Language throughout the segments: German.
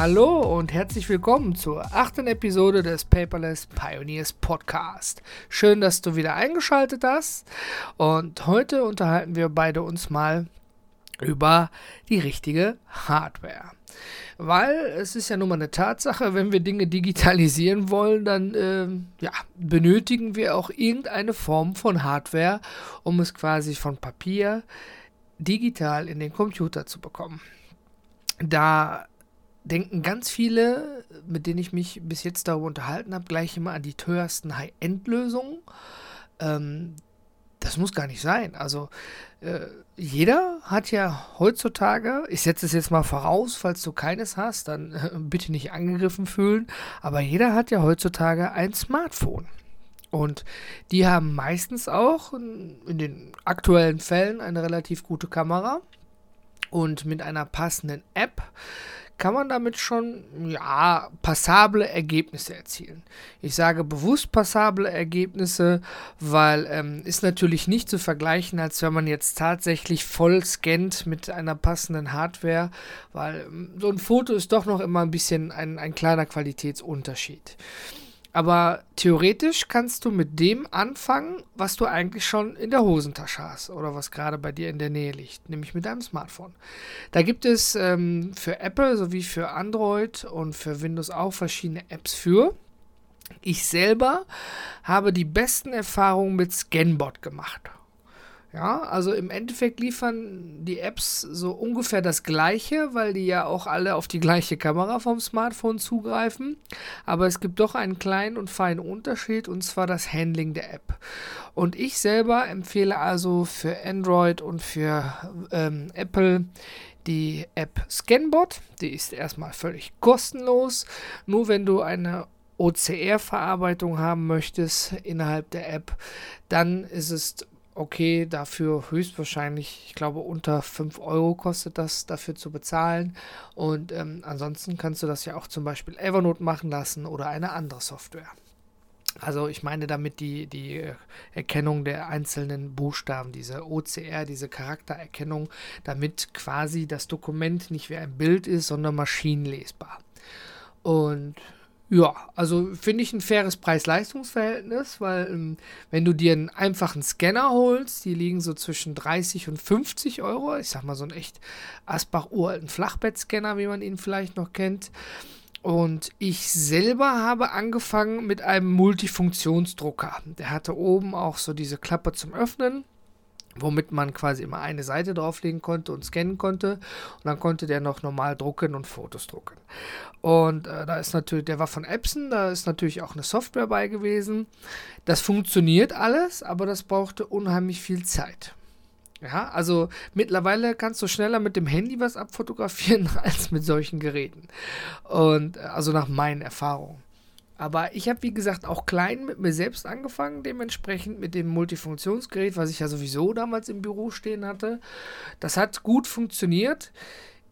Hallo und herzlich willkommen zur achten Episode des Paperless Pioneers Podcast. Schön, dass du wieder eingeschaltet hast und heute unterhalten wir beide uns mal über die richtige Hardware. Weil es ist ja nun mal eine Tatsache, wenn wir Dinge digitalisieren wollen, dann äh, ja, benötigen wir auch irgendeine Form von Hardware, um es quasi von Papier digital in den Computer zu bekommen. Da denken ganz viele, mit denen ich mich bis jetzt darüber unterhalten habe, gleich immer an die teuersten High-End-Lösungen. Ähm, das muss gar nicht sein. Also äh, jeder hat ja heutzutage, ich setze es jetzt mal voraus, falls du keines hast, dann äh, bitte nicht angegriffen fühlen, aber jeder hat ja heutzutage ein Smartphone. Und die haben meistens auch in den aktuellen Fällen eine relativ gute Kamera und mit einer passenden App kann man damit schon, ja, passable Ergebnisse erzielen. Ich sage bewusst passable Ergebnisse, weil ähm, ist natürlich nicht zu vergleichen, als wenn man jetzt tatsächlich voll scannt mit einer passenden Hardware, weil ähm, so ein Foto ist doch noch immer ein bisschen ein, ein kleiner Qualitätsunterschied. Aber theoretisch kannst du mit dem anfangen, was du eigentlich schon in der Hosentasche hast oder was gerade bei dir in der Nähe liegt, nämlich mit deinem Smartphone. Da gibt es ähm, für Apple sowie für Android und für Windows auch verschiedene Apps für. Ich selber habe die besten Erfahrungen mit Scanbot gemacht. Ja, also im Endeffekt liefern die Apps so ungefähr das gleiche, weil die ja auch alle auf die gleiche Kamera vom Smartphone zugreifen. Aber es gibt doch einen kleinen und feinen Unterschied und zwar das Handling der App. Und ich selber empfehle also für Android und für ähm, Apple die App Scanbot. Die ist erstmal völlig kostenlos. Nur wenn du eine OCR-Verarbeitung haben möchtest innerhalb der App, dann ist es okay, dafür höchstwahrscheinlich, ich glaube, unter 5 Euro kostet das dafür zu bezahlen. Und ähm, ansonsten kannst du das ja auch zum Beispiel Evernote machen lassen oder eine andere Software. Also ich meine damit die, die Erkennung der einzelnen Buchstaben, diese OCR, diese Charaktererkennung, damit quasi das Dokument nicht wie ein Bild ist, sondern maschinenlesbar. Und ja, also finde ich ein faires Preis-Leistungs-Verhältnis, weil ähm, wenn du dir einen einfachen Scanner holst, die liegen so zwischen 30 und 50 Euro. Ich sag mal so einen echt Asbach-uralten Flachbettscanner, wie man ihn vielleicht noch kennt. Und ich selber habe angefangen mit einem Multifunktionsdrucker. Der hatte oben auch so diese Klappe zum Öffnen womit man quasi immer eine Seite drauflegen konnte und scannen konnte. Und dann konnte der noch normal drucken und Fotos drucken. Und äh, da ist natürlich, der war von Epson, da ist natürlich auch eine Software bei gewesen. Das funktioniert alles, aber das brauchte unheimlich viel Zeit. Ja, also mittlerweile kannst du schneller mit dem Handy was abfotografieren als mit solchen Geräten. Und äh, also nach meinen Erfahrungen. Aber ich habe, wie gesagt, auch klein mit mir selbst angefangen, dementsprechend mit dem Multifunktionsgerät, was ich ja sowieso damals im Büro stehen hatte. Das hat gut funktioniert.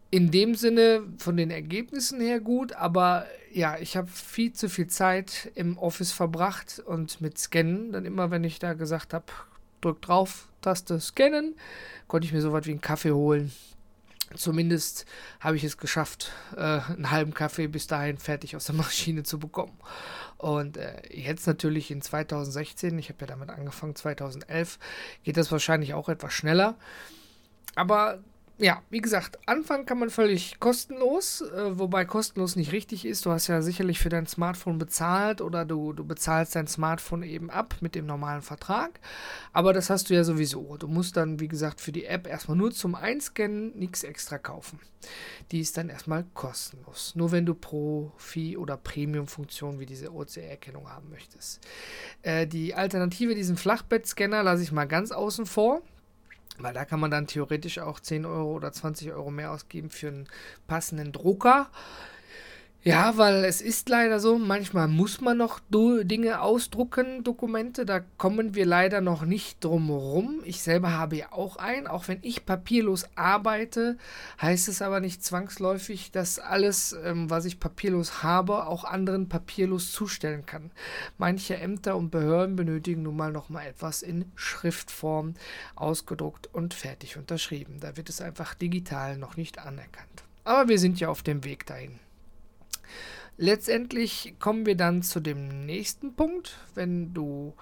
In dem Sinne von den Ergebnissen her gut, aber ja, ich habe viel zu viel Zeit im Office verbracht und mit Scannen, dann immer, wenn ich da gesagt habe, drück drauf, Taste scannen, konnte ich mir so was wie einen Kaffee holen Zumindest habe ich es geschafft, äh, einen halben Kaffee bis dahin fertig aus der Maschine zu bekommen. Und äh, jetzt natürlich in 2016, ich habe ja damit angefangen, 2011, geht das wahrscheinlich auch etwas schneller. Aber ja, wie gesagt, anfangen kann man völlig kostenlos, äh, wobei kostenlos nicht richtig ist. Du hast ja sicherlich für dein Smartphone bezahlt oder du, du bezahlst dein Smartphone eben ab mit dem normalen Vertrag. Aber das hast du ja sowieso. Du musst dann, wie gesagt, für die App erstmal nur zum Einscannen nichts extra kaufen. Die ist dann erstmal kostenlos. Nur wenn du Profi- oder Premium-Funktionen wie diese OCR-Erkennung haben möchtest. Äh, die Alternative, diesen Flachbettscanner, lasse ich mal ganz außen vor. Weil da kann man dann theoretisch auch 10 Euro oder 20 Euro mehr ausgeben für einen passenden Drucker. Ja, weil es ist leider so, manchmal muss man noch Dinge ausdrucken, Dokumente, da kommen wir leider noch nicht drum herum. Ich selber habe ja auch einen, auch wenn ich papierlos arbeite, heißt es aber nicht zwangsläufig, dass alles, ähm, was ich papierlos habe, auch anderen papierlos zustellen kann. Manche Ämter und Behörden benötigen nun mal noch mal etwas in Schriftform ausgedruckt und fertig unterschrieben. Da wird es einfach digital noch nicht anerkannt. Aber wir sind ja auf dem Weg dahin. Letztendlich kommen wir dann zu dem nächsten Punkt, wenn du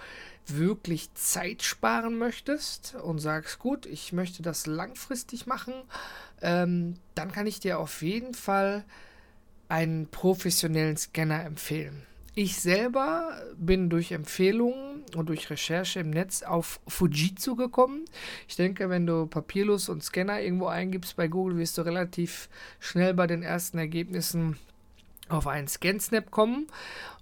wirklich Zeit sparen möchtest und sagst, gut, ich möchte das langfristig machen, ähm, dann kann ich dir auf jeden Fall einen professionellen Scanner empfehlen. Ich selber bin durch Empfehlungen und durch Recherche im Netz auf Fujitsu gekommen. Ich denke, wenn du papierlos und Scanner irgendwo eingibst bei Google, wirst du relativ schnell bei den ersten Ergebnissen auf einen ScanSnap kommen.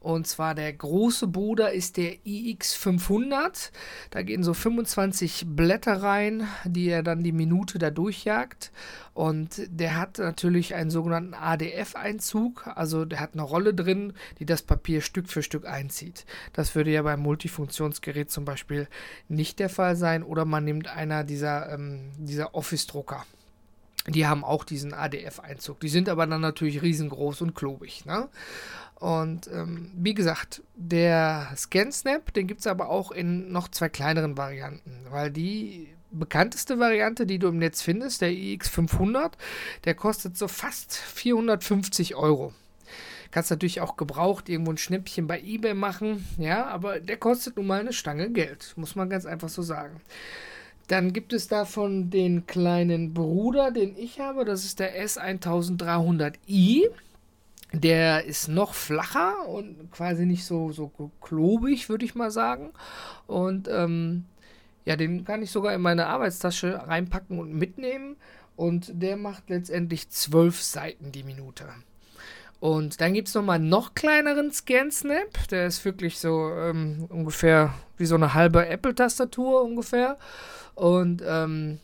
Und zwar der große Bruder ist der iX500. Da gehen so 25 Blätter rein, die er dann die Minute da durchjagt. Und der hat natürlich einen sogenannten ADF-Einzug. Also der hat eine Rolle drin, die das Papier Stück für Stück einzieht. Das würde ja beim Multifunktionsgerät zum Beispiel nicht der Fall sein. Oder man nimmt einer dieser, ähm, dieser Office-Drucker. Die haben auch diesen ADF-Einzug. Die sind aber dann natürlich riesengroß und klobig. Ne? Und ähm, wie gesagt, der ScanSnap, den gibt es aber auch in noch zwei kleineren Varianten, weil die bekannteste Variante, die du im Netz findest, der iX500, der kostet so fast 450 Euro. Kannst natürlich auch gebraucht irgendwo ein Schnäppchen bei eBay machen, ja, aber der kostet nun mal eine Stange Geld, muss man ganz einfach so sagen. Dann gibt es davon den kleinen Bruder, den ich habe. Das ist der S1300i. Der ist noch flacher und quasi nicht so, so klobig, würde ich mal sagen. Und ähm, ja, den kann ich sogar in meine Arbeitstasche reinpacken und mitnehmen. Und der macht letztendlich zwölf Seiten die Minute. Und dann gibt es nochmal einen noch kleineren Scan-Snap. Der ist wirklich so ähm, ungefähr wie so eine halbe Apple-Tastatur ungefähr. Und ähm,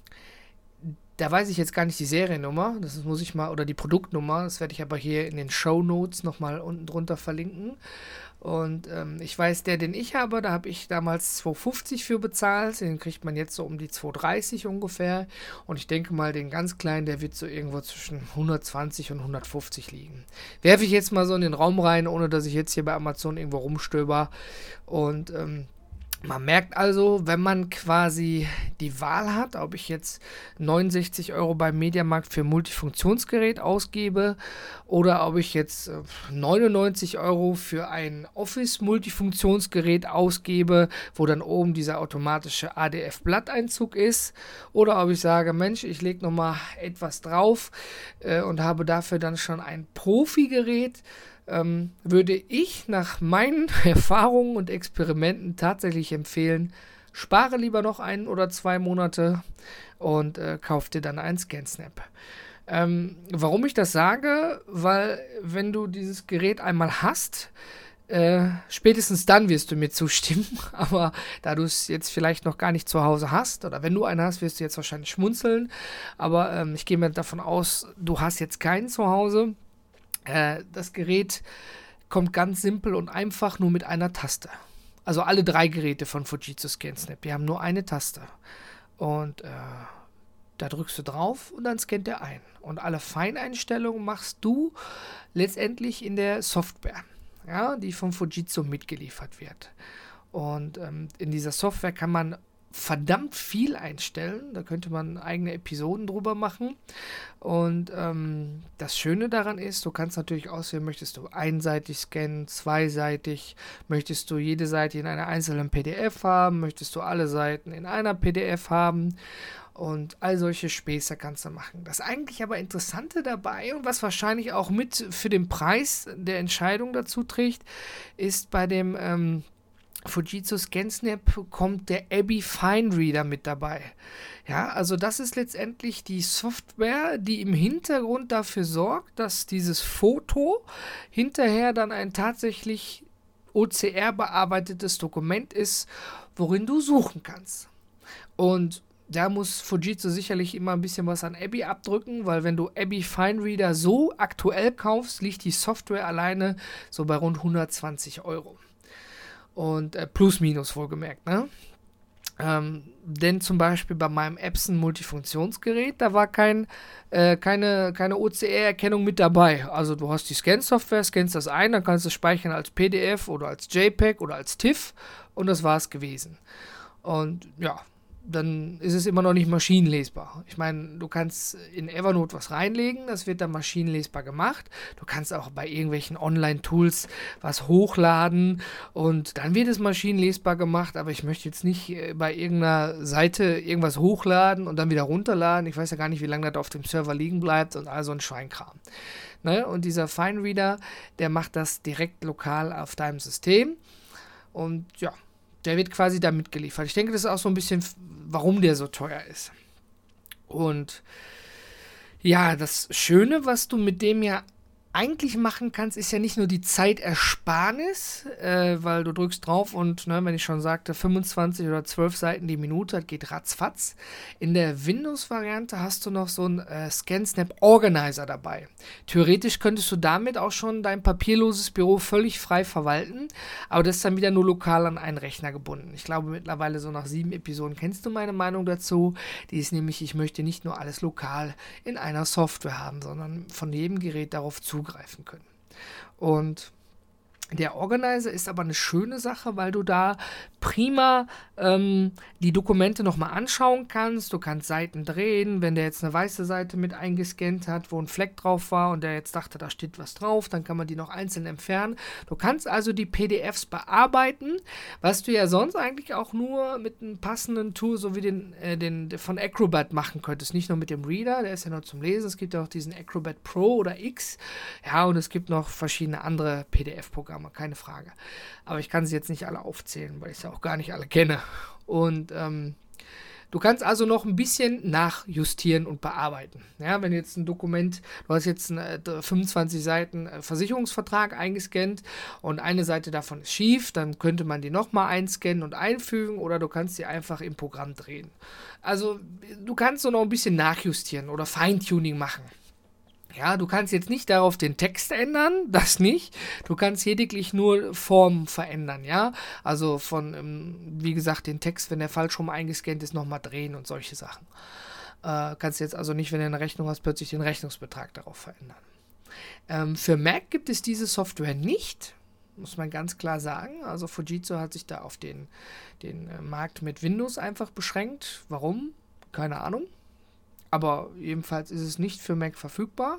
da weiß ich jetzt gar nicht die Seriennummer, das muss ich mal, oder die Produktnummer, das werde ich aber hier in den Show Notes nochmal unten drunter verlinken. Und ähm, ich weiß, der, den ich habe, da habe ich damals 2,50 für bezahlt. Den kriegt man jetzt so um die 2,30 ungefähr. Und ich denke mal, den ganz kleinen, der wird so irgendwo zwischen 120 und 150 liegen. Werfe ich jetzt mal so in den Raum rein, ohne dass ich jetzt hier bei Amazon irgendwo rumstöber. Und ähm, man merkt also, wenn man quasi die Wahl hat, ob ich jetzt 69 Euro beim Mediamarkt für Multifunktionsgerät ausgebe oder ob ich jetzt 99 äh, Euro für ein Office-Multifunktionsgerät ausgebe, wo dann oben dieser automatische ADF-Blatteinzug ist, oder ob ich sage, Mensch, ich lege nochmal etwas drauf äh, und habe dafür dann schon ein Profi-Gerät ähm, würde ich nach meinen Erfahrungen und Experimenten tatsächlich empfehlen, spare lieber noch ein oder zwei Monate und äh, kauf dir dann einen ScanSnap. Ähm, warum ich das sage? Weil wenn du dieses Gerät einmal hast, äh, spätestens dann wirst du mir zustimmen. Aber da du es jetzt vielleicht noch gar nicht zu Hause hast, oder wenn du einen hast, wirst du jetzt wahrscheinlich schmunzeln. Aber ähm, ich gehe mir davon aus, du hast jetzt keinen zu Hause. Äh, das Gerät kommt ganz simpel und einfach nur mit einer Taste. Also alle drei Geräte von Fujitsu ScanSnap, die haben nur eine Taste. Und äh, da drückst du drauf und dann scannt er ein. Und alle Feineinstellungen machst du letztendlich in der Software, ja, die von Fujitsu mitgeliefert wird. Und ähm, in dieser Software kann man verdammt viel einstellen. Da könnte man eigene Episoden drüber machen. Und ähm, das Schöne daran ist, du kannst natürlich auswählen, möchtest du einseitig scannen, zweiseitig, möchtest du jede Seite in einer einzelnen PDF haben, möchtest du alle Seiten in einer PDF haben. Und all solche Späße kannst du machen. Das eigentlich aber Interessante dabei und was wahrscheinlich auch mit für den Preis der Entscheidung dazu trägt, ist bei dem ähm, Fujitsu ScanSnap kommt der Abbey Fine Reader mit dabei. Ja, also das ist letztendlich die Software, die im Hintergrund dafür sorgt, dass dieses Foto hinterher dann ein tatsächlich OCR bearbeitetes Dokument ist, worin du suchen kannst. Und da muss Fujitsu sicherlich immer ein bisschen was an Abby abdrücken, weil wenn du Abby Fine Reader so aktuell kaufst, liegt die Software alleine so bei rund 120 Euro. Und äh, plus minus wohlgemerkt, ne? Ähm, denn zum Beispiel bei meinem Epson Multifunktionsgerät, da war kein, äh, keine, keine OCR-Erkennung mit dabei. Also du hast die Scan-Software, scannst das ein, dann kannst du es speichern als PDF oder als JPEG oder als TIFF und das war es gewesen. Und ja, dann ist es immer noch nicht maschinenlesbar. Ich meine, du kannst in Evernote was reinlegen, das wird dann maschinenlesbar gemacht. Du kannst auch bei irgendwelchen Online-Tools was hochladen und dann wird es maschinenlesbar gemacht, aber ich möchte jetzt nicht äh, bei irgendeiner Seite irgendwas hochladen und dann wieder runterladen. Ich weiß ja gar nicht, wie lange das auf dem Server liegen bleibt und all so ein Schweinkram. Ne? Und dieser Fine Reader, der macht das direkt lokal auf deinem System. Und ja, der wird quasi da mitgeliefert. Ich denke, das ist auch so ein bisschen, warum der so teuer ist. Und ja, das Schöne, was du mit dem ja eigentlich machen kannst, ist ja nicht nur die Zeitersparnis, äh, weil du drückst drauf und, ne, wenn ich schon sagte, 25 oder 12 Seiten die Minute, das geht ratzfatz. In der Windows-Variante hast du noch so einen äh, ScanSnap Organizer dabei. Theoretisch könntest du damit auch schon dein papierloses Büro völlig frei verwalten, aber das ist dann wieder nur lokal an einen Rechner gebunden. Ich glaube, mittlerweile so nach sieben Episoden kennst du meine Meinung dazu. Die ist nämlich, ich möchte nicht nur alles lokal in einer Software haben, sondern von jedem Gerät darauf zu zugreifen können. Und der Organizer ist aber eine schöne Sache, weil du da prima ähm, die Dokumente nochmal anschauen kannst. Du kannst Seiten drehen. Wenn der jetzt eine weiße Seite mit eingescannt hat, wo ein Fleck drauf war und der jetzt dachte, da steht was drauf, dann kann man die noch einzeln entfernen. Du kannst also die PDFs bearbeiten, was du ja sonst eigentlich auch nur mit einem passenden Tool, so wie den, äh, den von Acrobat machen könntest. Nicht nur mit dem Reader, der ist ja nur zum Lesen. Es gibt ja auch diesen Acrobat Pro oder X. Ja, und es gibt noch verschiedene andere PDF-Programme, keine Frage. Aber ich kann sie jetzt nicht alle aufzählen, weil ich ja auch gar nicht alle kenne. Und ähm, Du kannst also noch ein bisschen nachjustieren und bearbeiten. Ja, wenn jetzt ein Dokument, du hast jetzt einen, 25 Seiten äh, Versicherungsvertrag eingescannt und eine Seite davon ist schief, dann könnte man die nochmal einscannen und einfügen oder du kannst sie einfach im Programm drehen. Also du kannst so noch ein bisschen nachjustieren oder Feintuning machen. Ja, du kannst jetzt nicht darauf den Text ändern, das nicht. Du kannst lediglich nur Form verändern, ja. Also von, ähm, wie gesagt, den Text, wenn der falsch rum eingescannt ist, nochmal drehen und solche Sachen. Äh, kannst jetzt also nicht, wenn du eine Rechnung hast, plötzlich den Rechnungsbetrag darauf verändern. Ähm, für Mac gibt es diese Software nicht, muss man ganz klar sagen. Also Fujitsu hat sich da auf den, den äh, Markt mit Windows einfach beschränkt. Warum? Keine Ahnung. Aber jedenfalls ist es nicht für Mac verfügbar.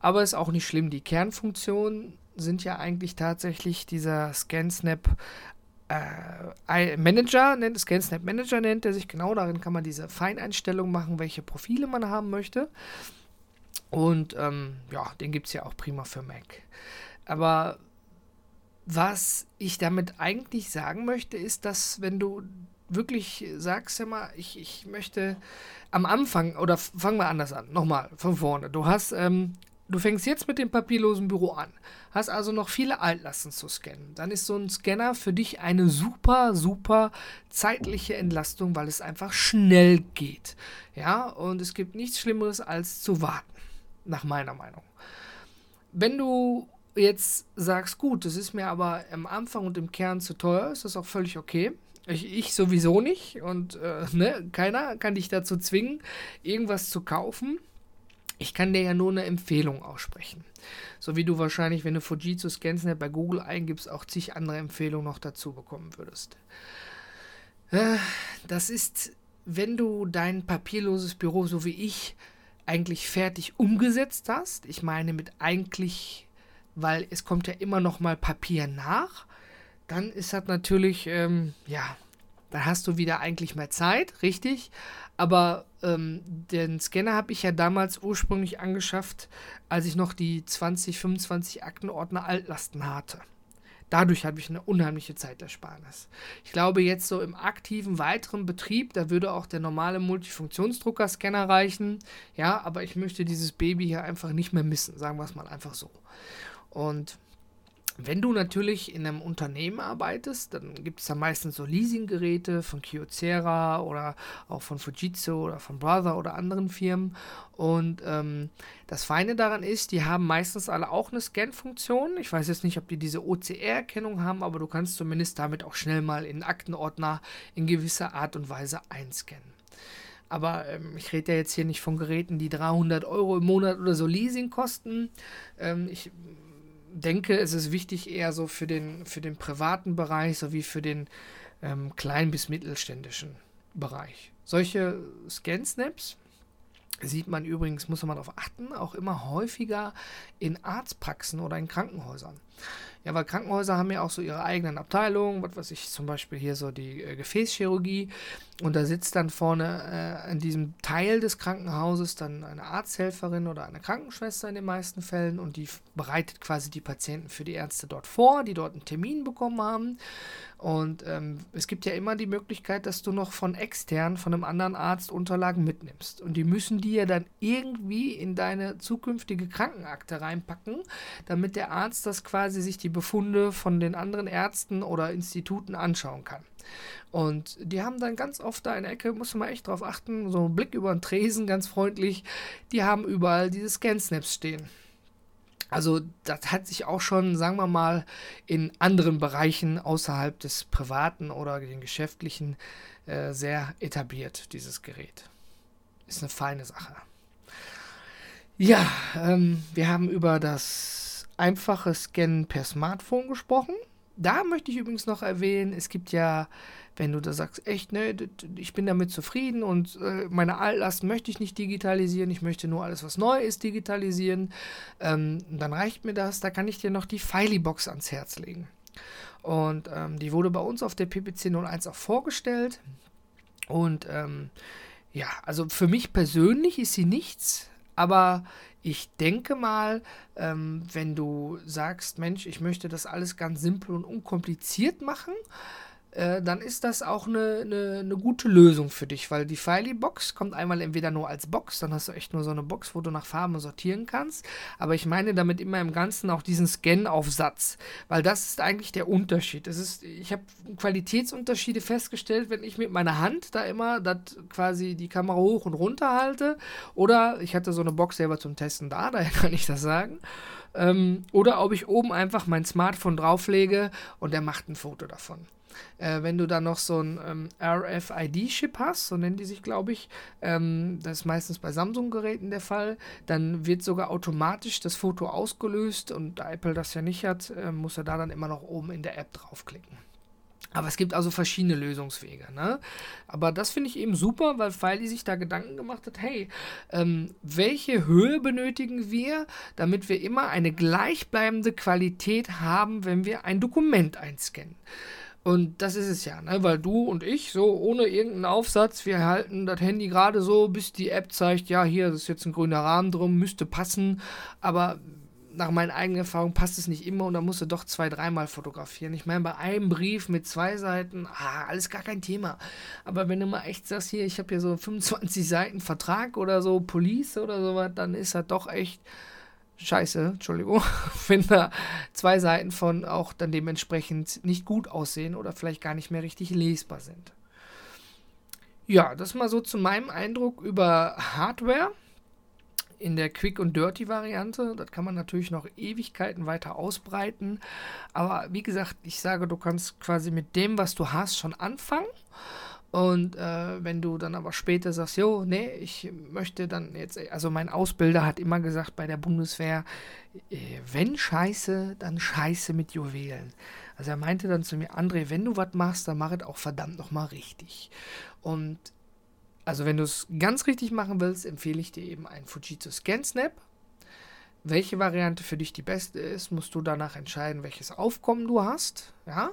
Aber ist auch nicht schlimm. Die Kernfunktionen sind ja eigentlich tatsächlich dieser ScanSnap äh, Manager, nennt, ScanSnap Manager nennt er sich genau. Darin kann man diese Feineinstellung machen, welche Profile man haben möchte. Und ähm, ja, den gibt es ja auch prima für Mac. Aber was ich damit eigentlich sagen möchte, ist, dass wenn du wirklich sagst, ja mal, ich, ich möchte am Anfang, oder fangen wir anders an, nochmal von vorne. Du hast, ähm, du fängst jetzt mit dem papierlosen Büro an, hast also noch viele Altlasten zu scannen. Dann ist so ein Scanner für dich eine super, super zeitliche Entlastung, weil es einfach schnell geht. Ja, und es gibt nichts Schlimmeres als zu warten, nach meiner Meinung. Wenn du jetzt sagst, gut, das ist mir aber am Anfang und im Kern zu teuer, ist das auch völlig okay. Ich, ich sowieso nicht und äh, ne, keiner kann dich dazu zwingen, irgendwas zu kaufen. Ich kann dir ja nur eine Empfehlung aussprechen. So wie du wahrscheinlich, wenn du Fujitsu ScanSnap bei Google eingibst, auch zig andere Empfehlungen noch dazu bekommen würdest. Äh, das ist, wenn du dein papierloses Büro, so wie ich, eigentlich fertig umgesetzt hast. Ich meine mit eigentlich, weil es kommt ja immer noch mal Papier nach dann ist das natürlich, ähm, ja, da hast du wieder eigentlich mehr Zeit, richtig. Aber ähm, den Scanner habe ich ja damals ursprünglich angeschafft, als ich noch die 20, 25 Aktenordner Altlasten hatte. Dadurch habe ich eine unheimliche Zeitersparnis. Ich glaube, jetzt so im aktiven weiteren Betrieb, da würde auch der normale Multifunktionsdrucker-Scanner reichen. Ja, aber ich möchte dieses Baby hier einfach nicht mehr missen, sagen wir es mal einfach so. Und Wenn du natürlich in einem Unternehmen arbeitest, dann gibt es da meistens so Leasinggeräte von Kyocera oder auch von Fujitsu oder von Brother oder anderen Firmen. Und ähm, das Feine daran ist, die haben meistens alle auch eine Scan-Funktion. Ich weiß jetzt nicht, ob die diese OCR-Erkennung haben, aber du kannst zumindest damit auch schnell mal in Aktenordner in gewisser Art und Weise einscannen. Aber ähm, ich rede ja jetzt hier nicht von Geräten, die 300 Euro im Monat oder so Leasing kosten. Ähm, ich denke, es ist wichtig eher so für den, für den privaten Bereich sowie für den ähm, kleinen bis mittelständischen Bereich. Solche Scan-Snaps sieht man übrigens, muss man darauf achten, auch immer häufiger in Arztpraxen oder in Krankenhäusern. Ja, weil Krankenhäuser haben ja auch so ihre eigenen Abteilungen, was weiß ich, zum Beispiel hier so die äh, Gefäßchirurgie. Und da sitzt dann vorne äh, in diesem Teil des Krankenhauses dann eine Arzthelferin oder eine Krankenschwester in den meisten Fällen und die bereitet quasi die Patienten für die Ärzte dort vor, die dort einen Termin bekommen haben. Und ähm, es gibt ja immer die Möglichkeit, dass du noch von extern, von einem anderen Arzt Unterlagen mitnimmst. Und die müssen die ja dann irgendwie in deine zukünftige Krankenakte reinpacken, damit der Arzt das quasi sich die Befunde von den anderen Ärzten oder Instituten anschauen kann. Und die haben dann ganz oft da in der Ecke, muss man echt drauf achten, so einen Blick über den Tresen, ganz freundlich, die haben überall diese Scan-Snaps stehen. Also das hat sich auch schon, sagen wir mal, in anderen Bereichen außerhalb des privaten oder den geschäftlichen äh, sehr etabliert, dieses Gerät. Ist eine feine Sache. Ja, ähm, wir haben über das einfache Scannen per Smartphone gesprochen. Da möchte ich übrigens noch erwähnen, es gibt ja wenn du da sagst, echt, ne, ich bin damit zufrieden und äh, meine Altlast möchte ich nicht digitalisieren, ich möchte nur alles, was neu ist, digitalisieren, ähm, dann reicht mir das. Da kann ich dir noch die Filey-Box ans Herz legen. Und ähm, die wurde bei uns auf der PPC 01 auch vorgestellt. Und ähm, ja, also für mich persönlich ist sie nichts, aber ich denke mal, ähm, wenn du sagst, Mensch, ich möchte das alles ganz simpel und unkompliziert machen, äh, dann ist das auch eine, eine, eine, gute Lösung für dich, weil die Filey-Box kommt einmal entweder nur als Box, dann hast du echt nur so eine Box, wo du nach Farben sortieren kannst, aber ich meine damit immer im Ganzen auch diesen Scan-Aufsatz, weil das ist eigentlich der Unterschied. Das ist, ich habe Qualitätsunterschiede festgestellt, wenn ich mit meiner Hand da immer das quasi die Kamera hoch und runter halte oder ich hatte so eine Box selber zum Testen da, daher kann ich das sagen. Ähm, oder ob ich oben einfach mein Smartphone drauflege und der macht ein Foto davon. Äh, wenn du dann noch so ein ähm, RFID-Chip hast, so nennen die sich, glaube ich, ähm, das ist meistens bei Samsung-Geräten der Fall, dann wird sogar automatisch das Foto ausgelöst und da Apple das ja nicht hat, äh, muss er da dann immer noch oben in der App draufklicken. Aber es gibt also verschiedene Lösungswege. Ne? Aber das finde ich eben super, weil Filey sich da Gedanken gemacht hat, hey, ähm, welche Höhe benötigen wir, damit wir immer eine gleichbleibende Qualität haben, wenn wir ein Dokument einscannen. Und das ist es ja, ne? weil du und ich, so ohne irgendeinen Aufsatz, wir halten das Handy gerade so, bis die App zeigt, ja, hier ist jetzt ein grüner Rahmen drum, müsste passen, aber nach meinen eigenen Erfahrungen passt es nicht immer und da musst du doch zwei, dreimal fotografieren. Ich meine, bei einem Brief mit zwei Seiten, ah, alles gar kein Thema. Aber wenn du mal echt sagst, hier, ich habe hier so 25 Seiten Vertrag oder so, Police oder sowas, dann ist das doch echt scheiße, Entschuldigung, wenn da zwei Seiten von auch dann dementsprechend nicht gut aussehen oder vielleicht gar nicht mehr richtig lesbar sind. Ja, das mal so zu meinem Eindruck über Hardware in der Quick und Dirty Variante. Das kann man natürlich noch Ewigkeiten weiter ausbreiten. Aber wie gesagt, ich sage, du kannst quasi mit dem, was du hast, schon anfangen. Und äh, wenn du dann aber später sagst, jo, nee, ich möchte dann jetzt, also mein Ausbilder hat immer gesagt bei der Bundeswehr, äh, wenn Scheiße, dann Scheiße mit Juwelen. Also er meinte dann zu mir, André, wenn du was machst, dann mach es auch verdammt nochmal richtig. Und also wenn du es ganz richtig machen willst, empfehle ich dir eben einen Fujitsu Scan Snap. Welche Variante für dich die beste ist, musst du danach entscheiden, welches Aufkommen du hast. Ja.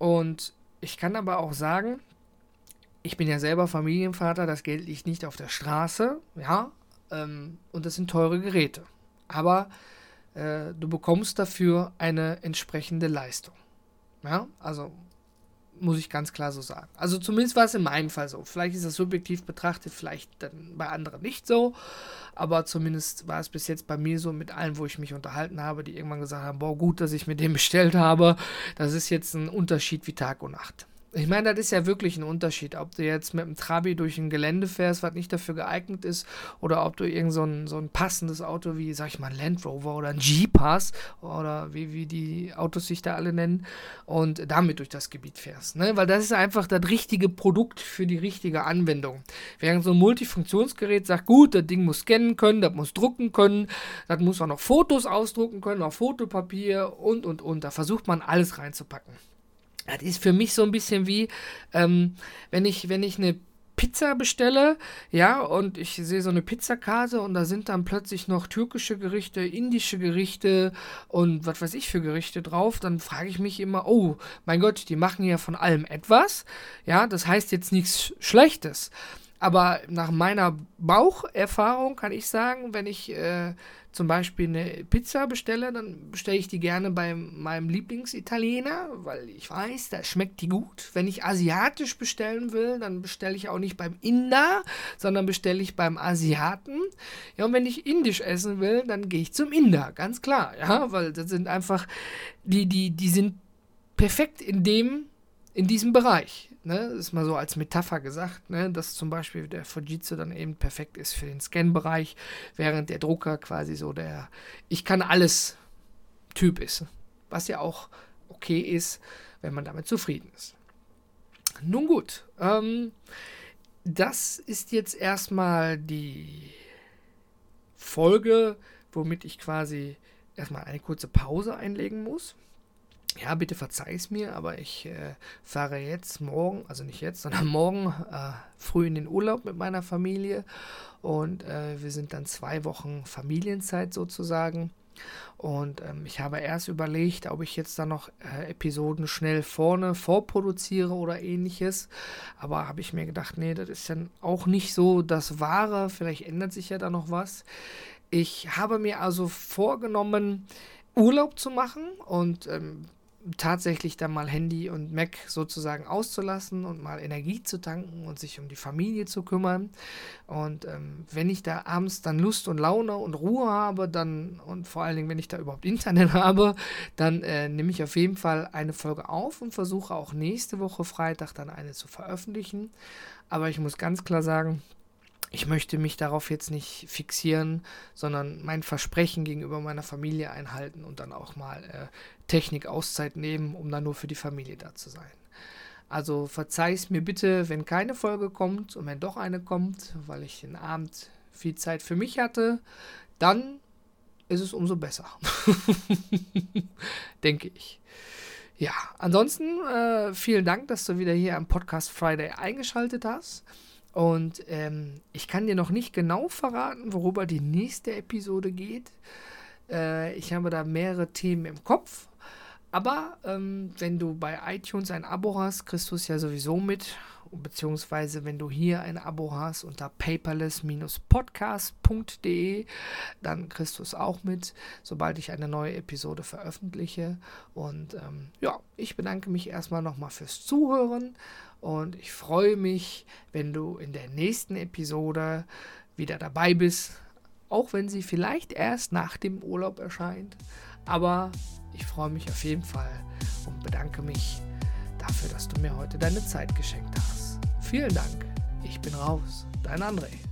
Und ich kann aber auch sagen, ich bin ja selber Familienvater, das Geld liegt nicht auf der Straße, ja, ähm, und das sind teure Geräte. Aber äh, du bekommst dafür eine entsprechende Leistung. Ja, also muss ich ganz klar so sagen. Also zumindest war es in meinem Fall so. Vielleicht ist das subjektiv betrachtet, vielleicht dann bei anderen nicht so. Aber zumindest war es bis jetzt bei mir so mit allen, wo ich mich unterhalten habe, die irgendwann gesagt haben, boah, gut, dass ich mir den bestellt habe. Das ist jetzt ein Unterschied wie Tag und Nacht. Ich meine, das ist ja wirklich ein Unterschied, ob du jetzt mit einem Trabi durch ein Gelände fährst, was nicht dafür geeignet ist, oder ob du irgend so ein, so ein passendes Auto wie, sag ich mal, ein Land Rover oder ein Jeep hast, oder wie, wie die Autos sich da alle nennen, und damit durch das Gebiet fährst. Ne? Weil das ist einfach das richtige Produkt für die richtige Anwendung. Während so ein Multifunktionsgerät sagt, gut, das Ding muss scannen können, das muss drucken können, das muss auch noch Fotos ausdrucken können, auf Fotopapier und, und, und. Da versucht man alles reinzupacken. Das ist für mich so ein bisschen wie, ähm, wenn ich, wenn ich eine Pizza bestelle, ja, und ich sehe so eine Pizzakarte und da sind dann plötzlich noch türkische Gerichte, indische Gerichte und was weiß ich für Gerichte drauf, dann frage ich mich immer, oh, mein Gott, die machen ja von allem etwas, ja, das heißt jetzt nichts Schlechtes. Aber nach meiner Baucherfahrung kann ich sagen, wenn ich äh, zum Beispiel eine Pizza bestelle, dann bestelle ich die gerne bei meinem Lieblingsitaliener, weil ich weiß, da schmeckt die gut. Wenn ich asiatisch bestellen will, dann bestelle ich auch nicht beim Inder, sondern bestelle ich beim Asiaten. Ja, und wenn ich indisch essen will, dann gehe ich zum Inder, ganz klar, ja, weil das sind einfach die, die, die sind perfekt in dem, in diesem Bereich. Ne? Ist mal so als Metapher gesagt, ne? dass zum Beispiel der Fujitsu dann eben perfekt ist für den Scan-Bereich, während der Drucker quasi so der Ich kann alles Typ ist. Was ja auch okay ist, wenn man damit zufrieden ist. Nun gut, ähm, das ist jetzt erstmal die Folge, womit ich quasi erstmal eine kurze Pause einlegen muss ja, bitte verzeih es mir, aber ich äh, fahre jetzt morgen, also nicht jetzt, sondern morgen äh, früh in den Urlaub mit meiner Familie und äh, wir sind dann zwei Wochen Familienzeit sozusagen. Und ähm, ich habe erst überlegt, ob ich jetzt da noch äh, Episoden schnell vorne vorproduziere oder ähnliches. Aber habe ich mir gedacht, nee, das ist dann auch nicht so das Wahre. Vielleicht ändert sich ja da noch was. Ich habe mir also vorgenommen, Urlaub zu machen und ähm, tatsächlich dann mal Handy und Mac sozusagen auszulassen und mal Energie zu tanken und sich um die Familie zu kümmern. Und ähm, wenn ich da abends dann Lust und Laune und Ruhe habe, dann und vor allen Dingen, wenn ich da überhaupt Internet habe, dann äh, nehme ich auf jeden Fall eine Folge auf und versuche auch nächste Woche Freitag dann eine zu veröffentlichen. Aber ich muss ganz klar sagen, ich möchte mich darauf jetzt nicht fixieren, sondern mein Versprechen gegenüber meiner Familie einhalten und dann auch mal äh, Technik-Auszeit nehmen, um dann nur für die Familie da zu sein. Also verzeih es mir bitte, wenn keine Folge kommt und wenn doch eine kommt, weil ich den Abend viel Zeit für mich hatte, dann ist es umso besser. Denke ich. Ja, ansonsten äh, vielen Dank, dass du wieder hier am Podcast Friday eingeschaltet hast. Und ähm, ich kann dir noch nicht genau verraten, worüber die nächste Episode geht. Äh, ich habe da mehrere Themen im Kopf. Aber ähm, wenn du bei iTunes ein Abo hast, kriegst du es ja sowieso mit. Beziehungsweise wenn du hier ein Abo hast unter paperless-podcast.de, dann kriegst du es auch mit, sobald ich eine neue Episode veröffentliche. Und ähm, ja, ich bedanke mich erstmal nochmal fürs Zuhören und ich freue mich, wenn du in der nächsten Episode wieder dabei bist, auch wenn sie vielleicht erst nach dem Urlaub erscheint. Aber ich freue mich auf jeden Fall und bedanke mich dafür, dass du mir heute deine Zeit geschenkt hast. Vielen Dank. Ich bin raus. Dein André.